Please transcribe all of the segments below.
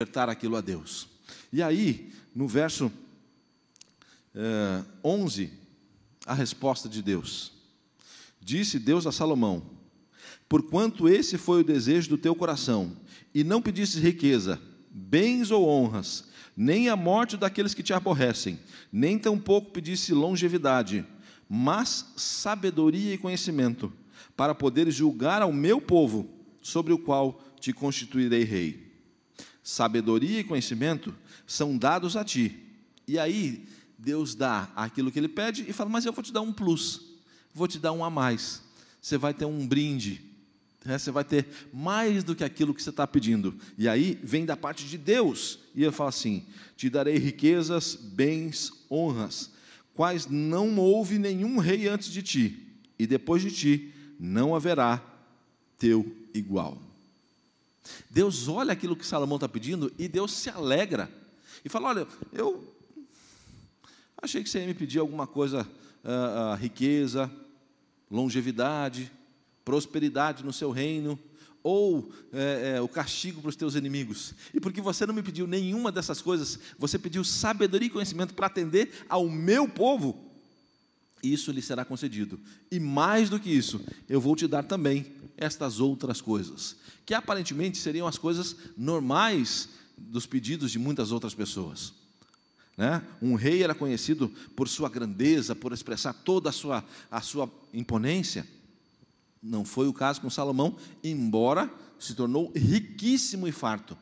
ofertar aquilo a Deus. E aí, no verso é, 11, a resposta de Deus. Disse Deus a Salomão: Porquanto esse foi o desejo do teu coração, e não pedistes riqueza, bens ou honras, nem a morte daqueles que te aborrecem, nem tampouco pedisse longevidade, mas sabedoria e conhecimento, para poderes julgar ao meu povo, sobre o qual te constituirei rei. Sabedoria e conhecimento são dados a ti. E aí, Deus dá aquilo que ele pede e fala: Mas eu vou te dar um plus, vou te dar um a mais. Você vai ter um brinde, né? você vai ter mais do que aquilo que você está pedindo. E aí vem da parte de Deus, e ele fala assim: Te darei riquezas, bens, honras, quais não houve nenhum rei antes de ti, e depois de ti não haverá teu igual. Deus olha aquilo que Salomão está pedindo e Deus se alegra e fala: Olha, eu achei que você ia me pedir alguma coisa, uh, uh, riqueza, longevidade, prosperidade no seu reino, ou é, é, o castigo para os teus inimigos. E porque você não me pediu nenhuma dessas coisas, você pediu sabedoria e conhecimento para atender ao meu povo, isso lhe será concedido. E mais do que isso, eu vou te dar também estas outras coisas, que aparentemente seriam as coisas normais dos pedidos de muitas outras pessoas. Né? Um rei era conhecido por sua grandeza, por expressar toda a sua, a sua imponência. Não foi o caso com Salomão, embora se tornou riquíssimo e farto.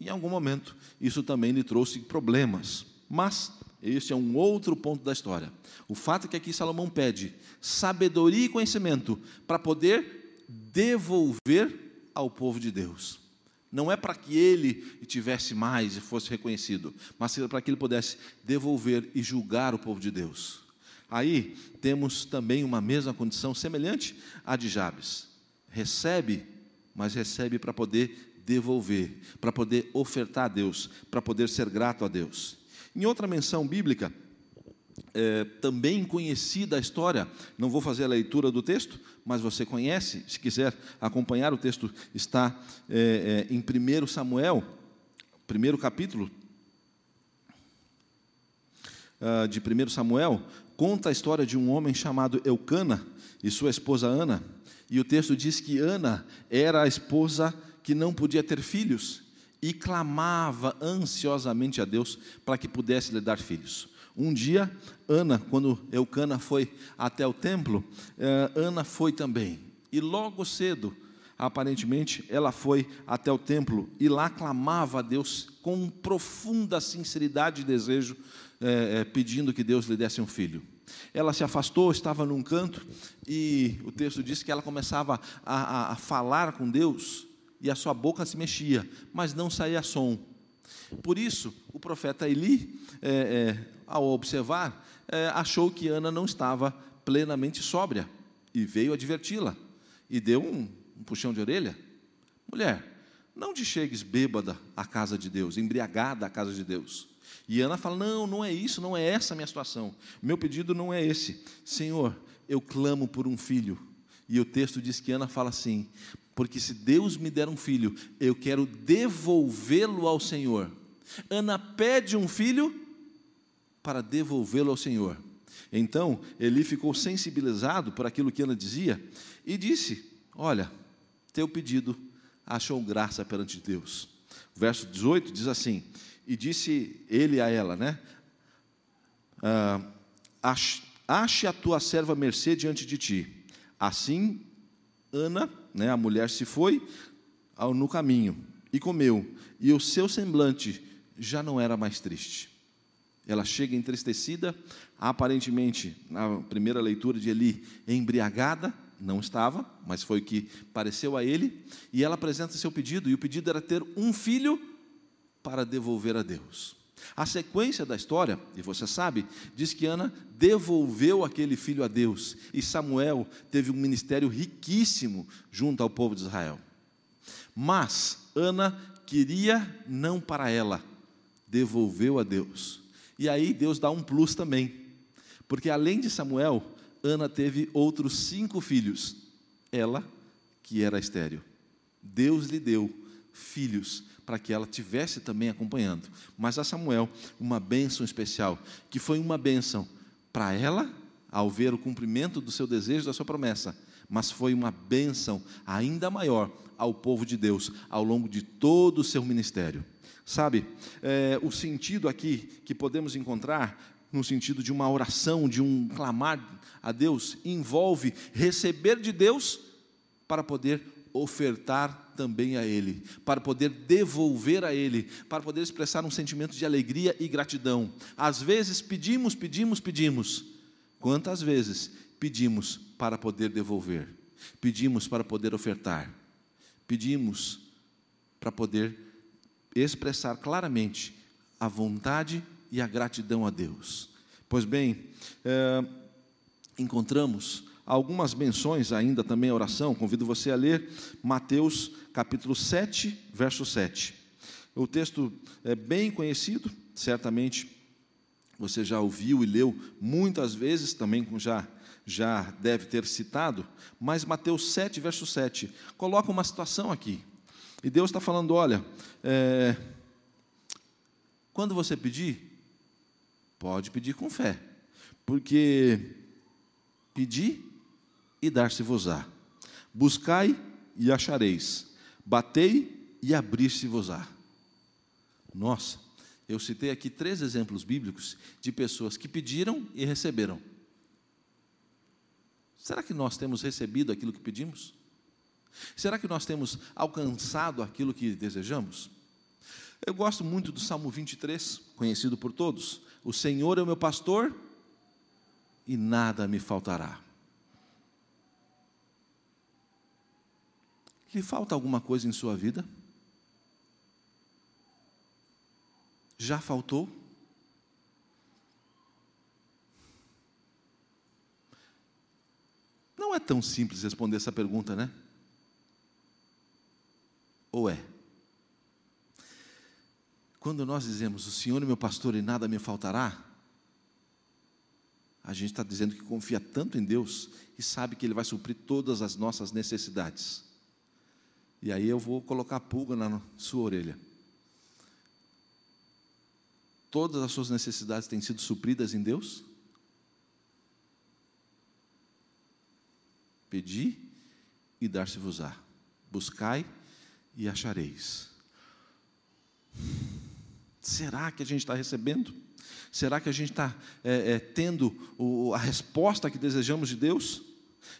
Em algum momento, isso também lhe trouxe problemas. Mas este é um outro ponto da história. O fato é que aqui Salomão pede sabedoria e conhecimento para poder devolver ao povo de Deus. Não é para que ele tivesse mais e fosse reconhecido, mas para que ele pudesse devolver e julgar o povo de Deus. Aí temos também uma mesma condição semelhante à de Jabes. Recebe, mas recebe para poder devolver, para poder ofertar a Deus, para poder ser grato a Deus. Em outra menção bíblica, é, também conhecida a história, não vou fazer a leitura do texto, mas você conhece, se quiser acompanhar, o texto está é, é, em 1 Samuel, primeiro capítulo uh, de 1 Samuel, conta a história de um homem chamado Eucana e sua esposa Ana, e o texto diz que Ana era a esposa que não podia ter filhos e clamava ansiosamente a Deus para que pudesse lhe dar filhos. Um dia, Ana, quando Eucana foi até o templo, eh, Ana foi também. E logo cedo, aparentemente, ela foi até o templo e lá clamava a Deus com profunda sinceridade e desejo, eh, eh, pedindo que Deus lhe desse um filho. Ela se afastou, estava num canto, e o texto diz que ela começava a, a, a falar com Deus, e a sua boca se mexia, mas não saía som. Por isso, o profeta Eli, é, é, ao observar, é, achou que Ana não estava plenamente sóbria e veio adverti-la e deu um, um puxão de orelha. Mulher, não te chegues bêbada à casa de Deus, embriagada à casa de Deus. E Ana fala: Não, não é isso, não é essa a minha situação. Meu pedido não é esse. Senhor, eu clamo por um filho. E o texto diz que Ana fala assim: porque se Deus me der um filho, eu quero devolvê-lo ao Senhor. Ana pede um filho para devolvê-lo ao Senhor. Então, Eli ficou sensibilizado por aquilo que Ana dizia e disse: Olha, teu pedido achou graça perante Deus. O verso 18 diz assim: E disse ele a ela, né? Ah, ache a tua serva mercê diante de ti. Assim, Ana né, a mulher se foi no caminho e comeu, e o seu semblante já não era mais triste. Ela chega entristecida, aparentemente, na primeira leitura de Eli, embriagada, não estava, mas foi o que pareceu a ele, e ela apresenta seu pedido, e o pedido era ter um filho para devolver a Deus. A sequência da história, e você sabe, diz que Ana devolveu aquele filho a Deus, e Samuel teve um ministério riquíssimo junto ao povo de Israel. Mas Ana queria não para ela, devolveu a Deus. E aí Deus dá um plus também, porque além de Samuel, Ana teve outros cinco filhos, ela que era estéreo. Deus lhe deu filhos para que ela tivesse também acompanhando. Mas a Samuel, uma bênção especial, que foi uma bênção para ela, ao ver o cumprimento do seu desejo, da sua promessa, mas foi uma bênção ainda maior ao povo de Deus ao longo de todo o seu ministério. Sabe, é, o sentido aqui que podemos encontrar, no sentido de uma oração, de um clamar a Deus, envolve receber de Deus para poder ofertar também a Ele, para poder devolver a Ele, para poder expressar um sentimento de alegria e gratidão. Às vezes pedimos, pedimos, pedimos. Quantas vezes pedimos para poder devolver? Pedimos para poder ofertar. Pedimos para poder expressar claramente a vontade e a gratidão a Deus. Pois bem, é, encontramos algumas menções ainda também à oração. Convido você a ler Mateus capítulo 7, verso 7. O texto é bem conhecido, certamente você já ouviu e leu muitas vezes, também já, já deve ter citado, mas Mateus 7, verso 7, coloca uma situação aqui. E Deus está falando: olha, é, quando você pedir, pode pedir com fé, porque pedir e dar-se-vos-á. Buscai e achareis. Batei e abrir-se-vos-á. Nossa, eu citei aqui três exemplos bíblicos de pessoas que pediram e receberam. Será que nós temos recebido aquilo que pedimos? Será que nós temos alcançado aquilo que desejamos? Eu gosto muito do Salmo 23, conhecido por todos. O Senhor é o meu pastor e nada me faltará. Lhe falta alguma coisa em sua vida? Já faltou? Não é tão simples responder essa pergunta, né? Ou é? Quando nós dizemos, o Senhor é meu pastor e nada me faltará, a gente está dizendo que confia tanto em Deus e sabe que Ele vai suprir todas as nossas necessidades. E aí eu vou colocar pulga na sua orelha. Todas as suas necessidades têm sido supridas em Deus? Pedi e dar-se-vos-á. Buscai e achareis. Será que a gente está recebendo? Será que a gente está é, é, tendo o, a resposta que desejamos de Deus?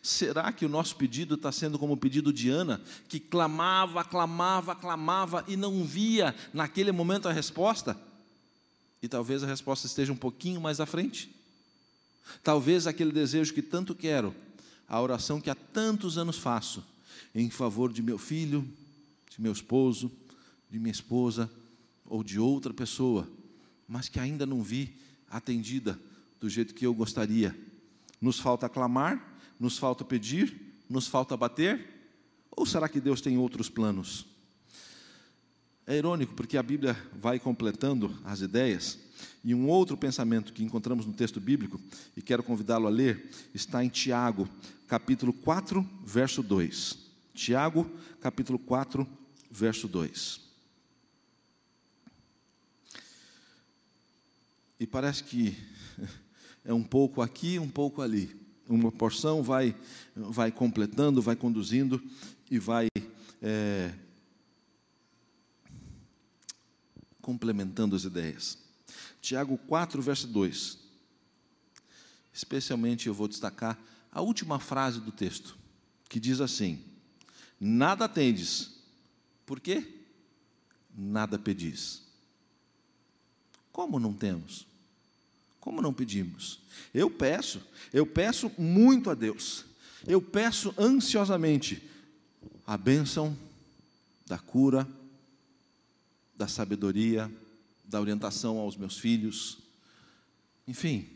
Será que o nosso pedido está sendo como o pedido de Ana, que clamava, clamava, clamava e não via naquele momento a resposta? E talvez a resposta esteja um pouquinho mais à frente. Talvez aquele desejo que tanto quero, a oração que há tantos anos faço, em favor de meu filho, de meu esposo, de minha esposa ou de outra pessoa, mas que ainda não vi atendida do jeito que eu gostaria. Nos falta clamar, nos falta pedir? Nos falta bater? Ou será que Deus tem outros planos? É irônico porque a Bíblia vai completando as ideias, e um outro pensamento que encontramos no texto bíblico, e quero convidá-lo a ler, está em Tiago, capítulo 4, verso 2. Tiago, capítulo 4, verso 2. E parece que é um pouco aqui, um pouco ali uma porção vai, vai completando, vai conduzindo e vai é, complementando as ideias. Tiago 4, verso 2. Especialmente eu vou destacar a última frase do texto, que diz assim: Nada tendes, por quê? Nada pedis. Como não temos? Como não pedimos? Eu peço, eu peço muito a Deus. Eu peço ansiosamente a bênção da cura, da sabedoria, da orientação aos meus filhos. Enfim,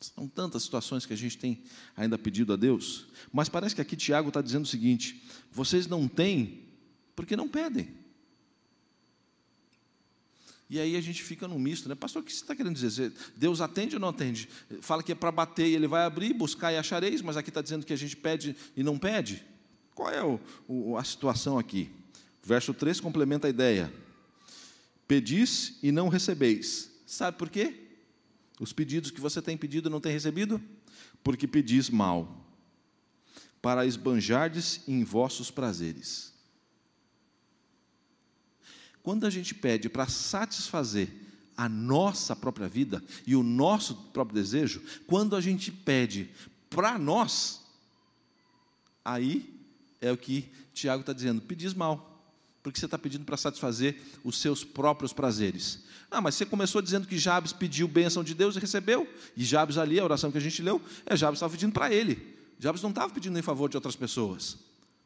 são tantas situações que a gente tem ainda pedido a Deus. Mas parece que aqui Tiago está dizendo o seguinte: vocês não têm porque não pedem. E aí a gente fica no misto, né? Pastor, o que você está querendo dizer? Deus atende ou não atende? Fala que é para bater e ele vai abrir, buscar e achareis, mas aqui está dizendo que a gente pede e não pede? Qual é o, o, a situação aqui? Verso 3 complementa a ideia. Pedis e não recebeis. Sabe por quê? Os pedidos que você tem pedido não tem recebido? Porque pedis mal, para esbanjardes em vossos prazeres. Quando a gente pede para satisfazer a nossa própria vida e o nosso próprio desejo, quando a gente pede para nós, aí é o que Tiago está dizendo: pedis mal porque você está pedindo para satisfazer os seus próprios prazeres. Ah, mas você começou dizendo que Jabes pediu bênção de Deus e recebeu, e Jabes ali, a oração que a gente leu, é Jabes estava pedindo para ele. Jabes não estava pedindo em favor de outras pessoas,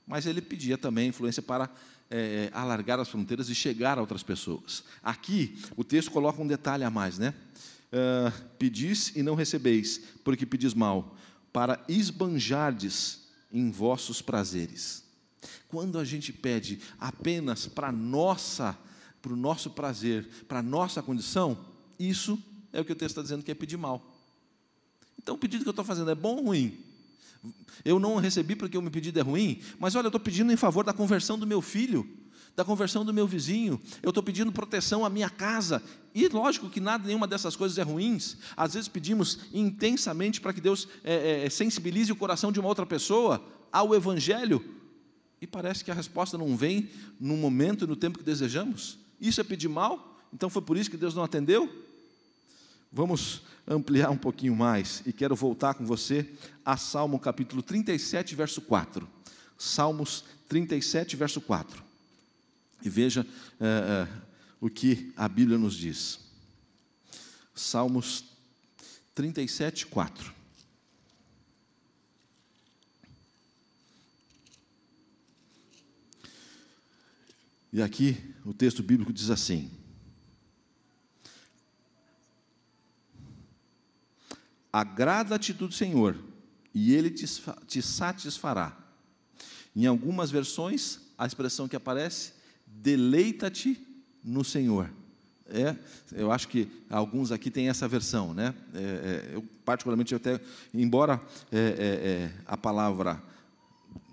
mas ele pedia também influência para é, alargar as fronteiras e chegar a outras pessoas. Aqui, o texto coloca um detalhe a mais, né? Uh, pedis e não recebeis, porque pedis mal, para esbanjardes em vossos prazeres. Quando a gente pede apenas para nossa, para o nosso prazer, para nossa condição, isso é o que o texto está dizendo que é pedir mal. Então o pedido que eu estou fazendo é bom ou ruim? Eu não recebi porque o meu pedido é ruim, mas olha, eu estou pedindo em favor da conversão do meu filho, da conversão do meu vizinho, eu estou pedindo proteção à minha casa. E lógico que nada, nenhuma dessas coisas é ruins. Às vezes pedimos intensamente para que Deus é, é, sensibilize o coração de uma outra pessoa ao Evangelho, e parece que a resposta não vem no momento e no tempo que desejamos. Isso é pedir mal? Então foi por isso que Deus não atendeu? Vamos ampliar um pouquinho mais e quero voltar com você a Salmo capítulo 37, verso 4. Salmos 37, verso 4. E veja é, é, o que a Bíblia nos diz. Salmos 37, 4. E aqui o texto bíblico diz assim: Agrada-te do Senhor, e Ele te, te satisfará. Em algumas versões, a expressão que aparece, deleita-te no Senhor. É, eu acho que alguns aqui têm essa versão, né? É, é, eu particularmente até, embora é, é, é, a palavra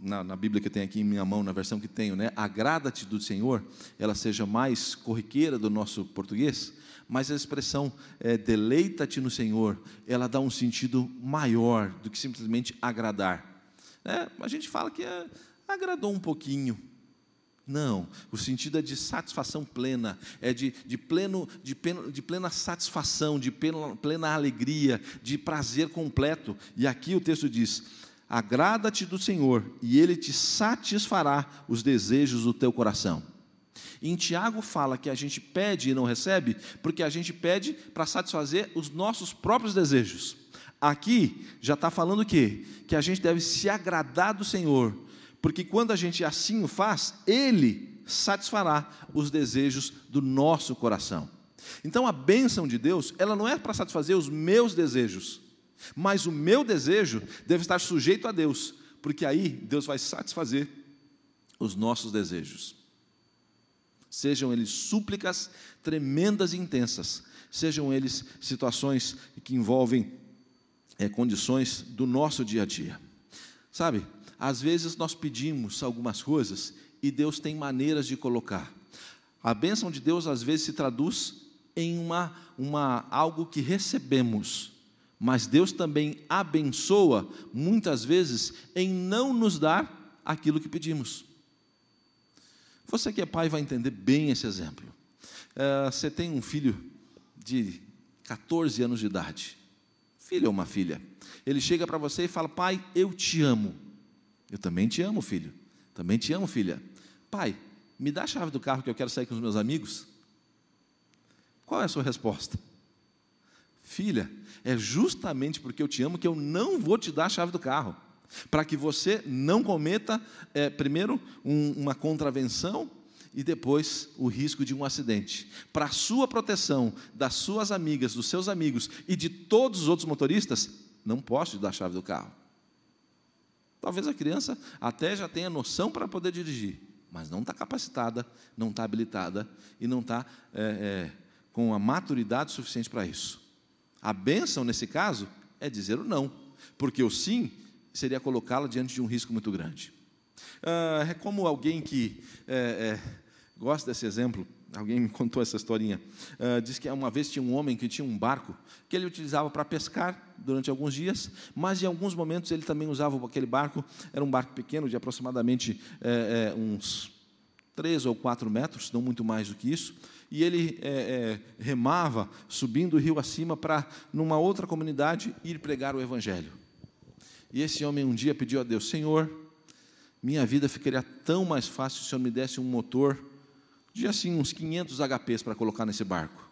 na, na, Bíblia que eu tenho aqui em minha mão, na versão que tenho, né? Agrada-te do Senhor, ela seja mais corriqueira do nosso português, mas a expressão é, deleita-te no Senhor, ela dá um sentido maior do que simplesmente agradar. É, a gente fala que é, agradou um pouquinho. Não, o sentido é de satisfação plena, é de, de, pleno, de, pleno, de plena satisfação, de plena, plena alegria, de prazer completo. E aqui o texto diz: Agrada-te do Senhor, e Ele te satisfará os desejos do teu coração. em Tiago fala que a gente pede e não recebe, porque a gente pede para satisfazer os nossos próprios desejos. Aqui já está falando o quê? Que a gente deve se agradar do Senhor, porque quando a gente assim o faz, Ele satisfará os desejos do nosso coração. Então a bênção de Deus, ela não é para satisfazer os meus desejos, mas o meu desejo deve estar sujeito a Deus, porque aí Deus vai satisfazer os nossos desejos. Sejam eles súplicas tremendas e intensas, sejam eles situações que envolvem é, condições do nosso dia a dia. Sabe, às vezes nós pedimos algumas coisas e Deus tem maneiras de colocar. A bênção de Deus às vezes se traduz em uma, uma algo que recebemos mas Deus também abençoa, muitas vezes, em não nos dar aquilo que pedimos. Você que é pai vai entender bem esse exemplo. É, você tem um filho de 14 anos de idade, filho ou uma filha. Ele chega para você e fala: Pai, eu te amo. Eu também te amo, filho. Também te amo, filha. Pai, me dá a chave do carro que eu quero sair com os meus amigos. Qual é a sua resposta? Filha, é justamente porque eu te amo que eu não vou te dar a chave do carro. Para que você não cometa, é, primeiro, um, uma contravenção e depois o risco de um acidente. Para a sua proteção, das suas amigas, dos seus amigos e de todos os outros motoristas, não posso te dar a chave do carro. Talvez a criança até já tenha noção para poder dirigir, mas não está capacitada, não está habilitada e não está é, é, com a maturidade suficiente para isso. A bênção, nesse caso, é dizer o não, porque o sim seria colocá-la diante de um risco muito grande. Ah, é como alguém que é, é, gosta desse exemplo, Alguém me contou essa historinha. Uh, diz que uma vez tinha um homem que tinha um barco que ele utilizava para pescar durante alguns dias, mas em alguns momentos ele também usava aquele barco. Era um barco pequeno, de aproximadamente é, é, uns três ou quatro metros, não muito mais do que isso. E ele é, remava, subindo o rio acima, para, numa outra comunidade, ir pregar o Evangelho. E esse homem um dia pediu a Deus: Senhor, minha vida ficaria tão mais fácil se o Senhor me desse um motor de assim uns 500 HPs para colocar nesse barco.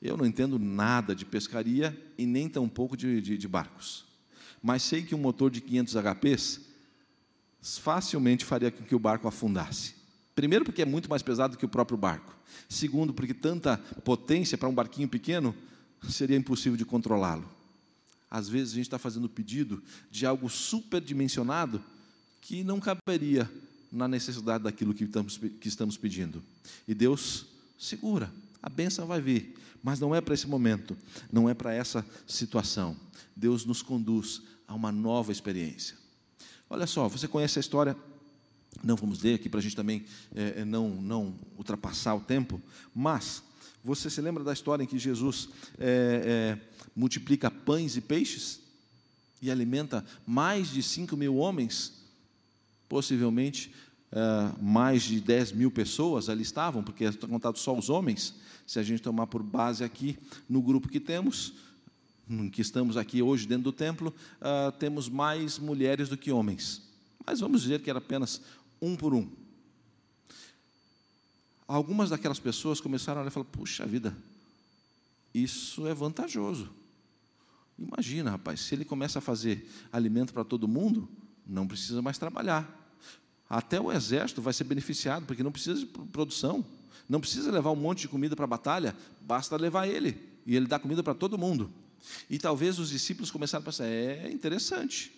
Eu não entendo nada de pescaria e nem tampouco de, de, de barcos. Mas sei que um motor de 500 HPs facilmente faria com que o barco afundasse. Primeiro, porque é muito mais pesado que o próprio barco. Segundo, porque tanta potência para um barquinho pequeno seria impossível de controlá-lo. Às vezes a gente está fazendo pedido de algo superdimensionado que não caberia na necessidade daquilo que estamos, que estamos pedindo. E Deus segura, a bênção vai vir, mas não é para esse momento, não é para essa situação. Deus nos conduz a uma nova experiência. Olha só, você conhece a história, não vamos ler aqui para a gente também é, não, não ultrapassar o tempo, mas você se lembra da história em que Jesus é, é, multiplica pães e peixes e alimenta mais de 5 mil homens? Possivelmente uh, mais de 10 mil pessoas ali estavam, porque estão contados só os homens. Se a gente tomar por base aqui no grupo que temos, que estamos aqui hoje dentro do templo, uh, temos mais mulheres do que homens. Mas vamos dizer que era apenas um por um. Algumas daquelas pessoas começaram a olhar e falar: puxa vida, isso é vantajoso. Imagina, rapaz, se ele começa a fazer alimento para todo mundo, não precisa mais trabalhar. Até o exército vai ser beneficiado, porque não precisa de produção, não precisa levar um monte de comida para a batalha, basta levar ele, e ele dá comida para todo mundo. E talvez os discípulos começaram a pensar: é interessante,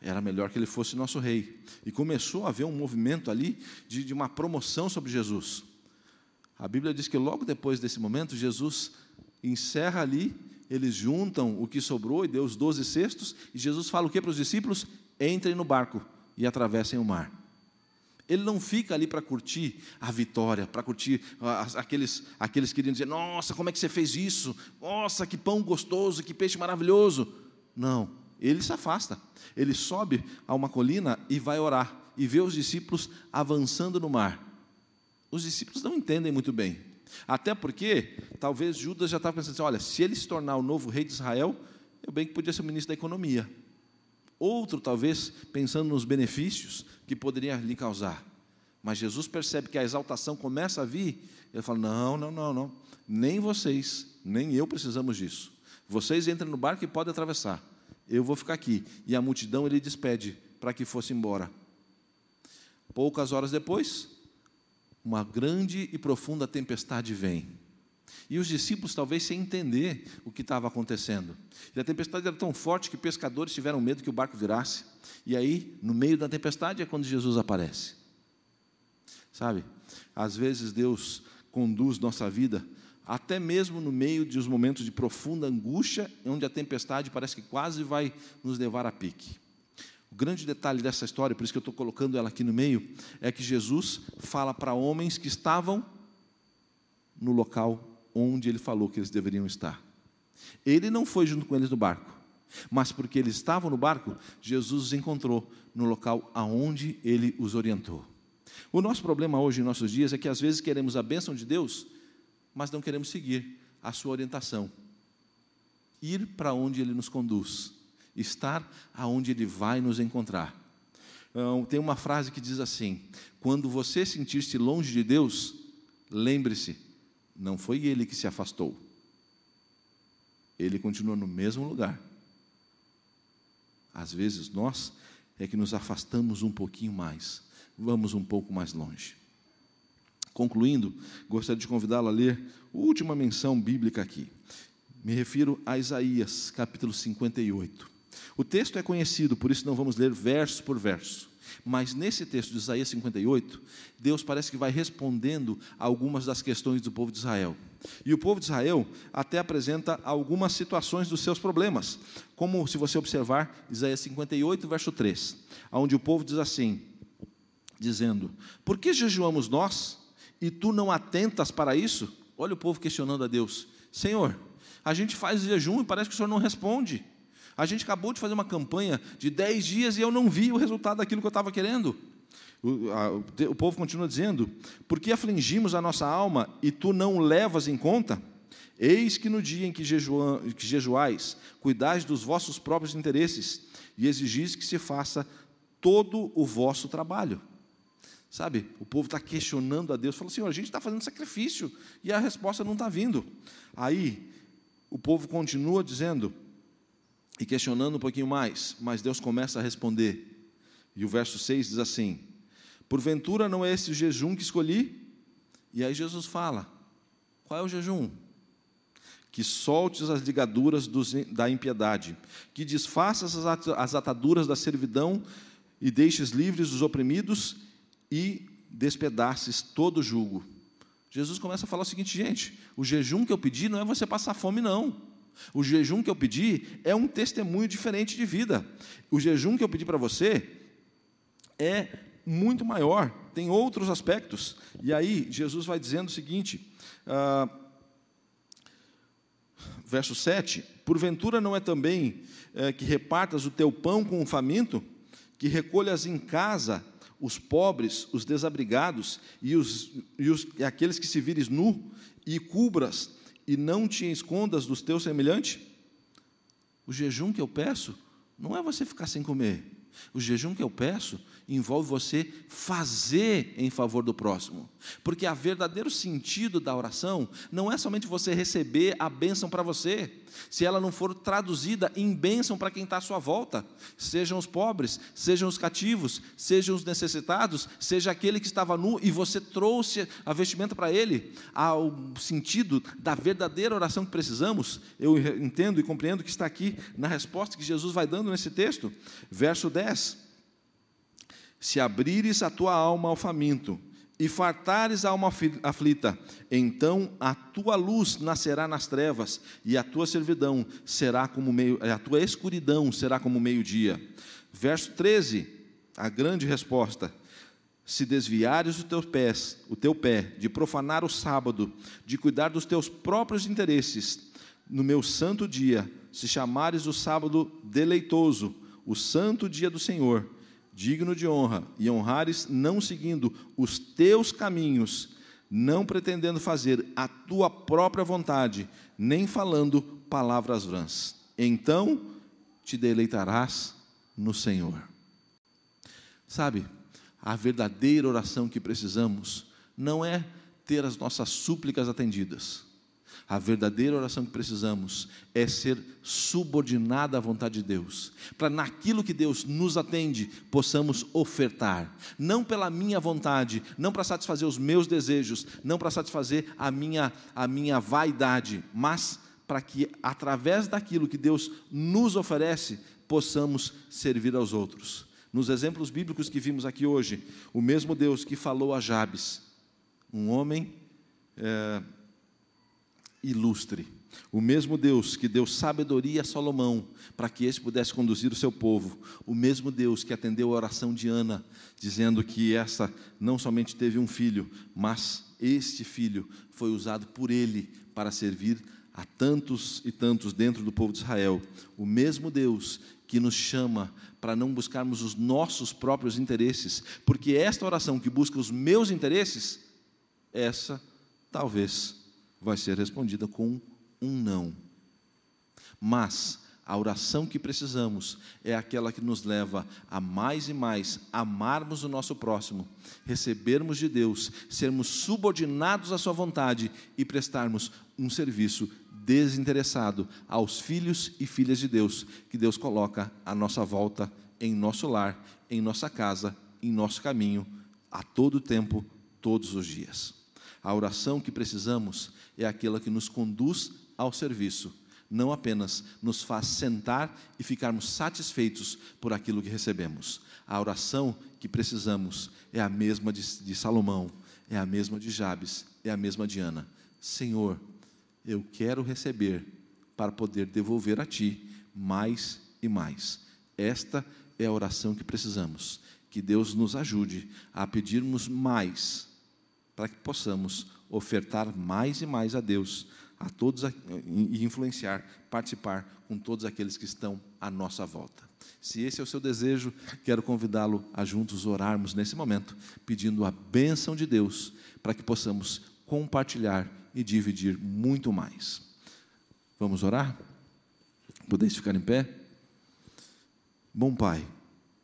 era melhor que ele fosse nosso rei. E começou a haver um movimento ali de, de uma promoção sobre Jesus. A Bíblia diz que logo depois desse momento, Jesus encerra ali, eles juntam o que sobrou e deu os doze cestos, e Jesus fala o que para os discípulos? Entrem no barco e atravessem o mar. Ele não fica ali para curtir a vitória, para curtir aqueles, aqueles que iriam dizer: Nossa, como é que você fez isso? Nossa, que pão gostoso, que peixe maravilhoso. Não, ele se afasta. Ele sobe a uma colina e vai orar e vê os discípulos avançando no mar. Os discípulos não entendem muito bem. Até porque, talvez Judas já estava pensando assim: olha, se ele se tornar o novo rei de Israel, eu bem que podia ser o ministro da economia. Outro, talvez, pensando nos benefícios que poderia lhe causar. Mas Jesus percebe que a exaltação começa a vir, ele fala: não, não, não, não. Nem vocês, nem eu precisamos disso. Vocês entram no barco e podem atravessar. Eu vou ficar aqui. E a multidão ele despede para que fosse embora. Poucas horas depois, uma grande e profunda tempestade vem. E os discípulos, talvez sem entender o que estava acontecendo. E a tempestade era tão forte que pescadores tiveram medo que o barco virasse. E aí, no meio da tempestade, é quando Jesus aparece. Sabe? Às vezes Deus conduz nossa vida, até mesmo no meio de os momentos de profunda angústia, onde a tempestade parece que quase vai nos levar a pique. O grande detalhe dessa história, por isso que eu estou colocando ela aqui no meio, é que Jesus fala para homens que estavam no local onde ele falou que eles deveriam estar. Ele não foi junto com eles no barco, mas porque eles estavam no barco, Jesus os encontrou no local aonde ele os orientou. O nosso problema hoje em nossos dias é que às vezes queremos a bênção de Deus, mas não queremos seguir a sua orientação. Ir para onde ele nos conduz, estar aonde ele vai nos encontrar. Então, tem uma frase que diz assim: quando você sentir-se longe de Deus, lembre-se não foi ele que se afastou. Ele continua no mesmo lugar. Às vezes nós é que nos afastamos um pouquinho mais, vamos um pouco mais longe. Concluindo, gostaria de convidá-lo a ler a última menção bíblica aqui. Me refiro a Isaías, capítulo 58. O texto é conhecido, por isso não vamos ler verso por verso. Mas nesse texto de Isaías 58, Deus parece que vai respondendo algumas das questões do povo de Israel. E o povo de Israel até apresenta algumas situações dos seus problemas, como se você observar Isaías 58, verso 3, onde o povo diz assim: dizendo: Por que jejuamos nós e tu não atentas para isso? Olha o povo questionando a Deus: Senhor, a gente faz jejum e parece que o Senhor não responde. A gente acabou de fazer uma campanha de 10 dias e eu não vi o resultado daquilo que eu estava querendo. O, a, o, povo continua dizendo: Por que afligimos a nossa alma e tu não levas em conta? Eis que no dia em que, que jejuais, cuidais dos vossos próprios interesses e exigis que se faça todo o vosso trabalho. Sabe, o povo está questionando a Deus, falou: Senhor, a gente está fazendo sacrifício e a resposta não está vindo. Aí o povo continua dizendo e questionando um pouquinho mais, mas Deus começa a responder. E o verso 6 diz assim: Porventura não é esse o jejum que escolhi? E aí Jesus fala: Qual é o jejum? Que soltes as ligaduras dos, da impiedade, que desfaças as ataduras da servidão e deixes livres os oprimidos e despedaces todo o jugo. Jesus começa a falar o seguinte, gente: o jejum que eu pedi não é você passar fome, não. O jejum que eu pedi é um testemunho diferente de vida. O jejum que eu pedi para você é muito maior, tem outros aspectos. E aí, Jesus vai dizendo o seguinte, ah, verso 7: Porventura não é também é, que repartas o teu pão com o faminto, que recolhas em casa os pobres, os desabrigados e, os, e, os, e aqueles que se vires nu, e cubras e não te escondas dos teus semelhantes? O jejum que eu peço não é você ficar sem comer. O jejum que eu peço envolve você fazer em favor do próximo. Porque o verdadeiro sentido da oração não é somente você receber a bênção para você, se ela não for traduzida em bênção para quem está à sua volta, sejam os pobres, sejam os cativos, sejam os necessitados, seja aquele que estava nu e você trouxe a vestimenta para ele, ao sentido da verdadeira oração que precisamos, eu entendo e compreendo que está aqui na resposta que Jesus vai dando nesse texto, verso 10. Se abrires a tua alma ao faminto e fartares a alma aflita, então a tua luz nascerá nas trevas e a tua servidão será como meio, a tua escuridão será como meio-dia. Verso 13, a grande resposta: se desviares o teu pés, o teu pé de profanar o sábado, de cuidar dos teus próprios interesses, no meu santo dia, se chamares o sábado deleitoso, o santo dia do Senhor, digno de honra, e honrares não seguindo os teus caminhos, não pretendendo fazer a tua própria vontade, nem falando palavras vãs. Então te deleitarás no Senhor. Sabe, a verdadeira oração que precisamos não é ter as nossas súplicas atendidas a verdadeira oração que precisamos é ser subordinada à vontade de Deus, para naquilo que Deus nos atende, possamos ofertar, não pela minha vontade, não para satisfazer os meus desejos, não para satisfazer a minha, a minha vaidade, mas para que através daquilo que Deus nos oferece, possamos servir aos outros. Nos exemplos bíblicos que vimos aqui hoje, o mesmo Deus que falou a Jabes, um homem é, ilustre. O mesmo Deus que deu sabedoria a Salomão para que este pudesse conduzir o seu povo, o mesmo Deus que atendeu a oração de Ana, dizendo que essa não somente teve um filho, mas este filho foi usado por ele para servir a tantos e tantos dentro do povo de Israel. O mesmo Deus que nos chama para não buscarmos os nossos próprios interesses, porque esta oração que busca os meus interesses, essa talvez vai ser respondida com um não. Mas a oração que precisamos é aquela que nos leva a mais e mais amarmos o nosso próximo, recebermos de Deus, sermos subordinados à Sua vontade e prestarmos um serviço desinteressado aos filhos e filhas de Deus que Deus coloca à nossa volta, em nosso lar, em nossa casa, em nosso caminho, a todo tempo, todos os dias. A oração que precisamos é aquela que nos conduz ao serviço, não apenas nos faz sentar e ficarmos satisfeitos por aquilo que recebemos. A oração que precisamos é a mesma de, de Salomão, é a mesma de Jabes, é a mesma de Ana. Senhor, eu quero receber para poder devolver a Ti mais e mais. Esta é a oração que precisamos. que Deus nos ajude a pedirmos mais, para que possamos ofertar mais e mais a Deus, a todos e influenciar, participar com todos aqueles que estão à nossa volta. Se esse é o seu desejo, quero convidá-lo a juntos orarmos nesse momento, pedindo a bênção de Deus para que possamos compartilhar e dividir muito mais. Vamos orar? Podeis ficar em pé? Bom Pai,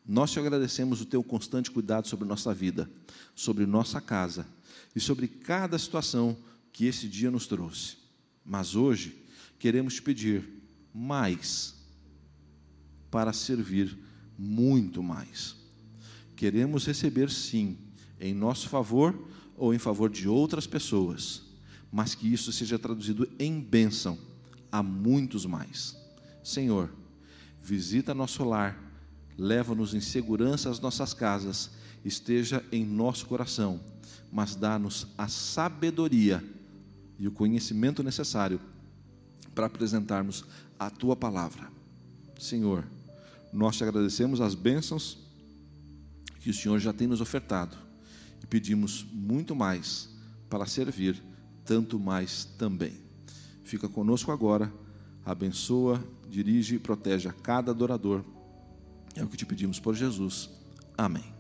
nós te agradecemos o teu constante cuidado sobre nossa vida, sobre nossa casa e sobre cada situação que esse dia nos trouxe. Mas hoje queremos te pedir mais para servir muito mais. Queremos receber sim, em nosso favor ou em favor de outras pessoas, mas que isso seja traduzido em bênção a muitos mais. Senhor, visita nosso lar, leva-nos em segurança às nossas casas, esteja em nosso coração, mas dá-nos a sabedoria e o conhecimento necessário para apresentarmos a tua palavra. Senhor, nós te agradecemos as bênçãos que o Senhor já tem nos ofertado e pedimos muito mais para servir, tanto mais também. Fica conosco agora, abençoa, dirige e protege a cada adorador. É o que te pedimos por Jesus. Amém.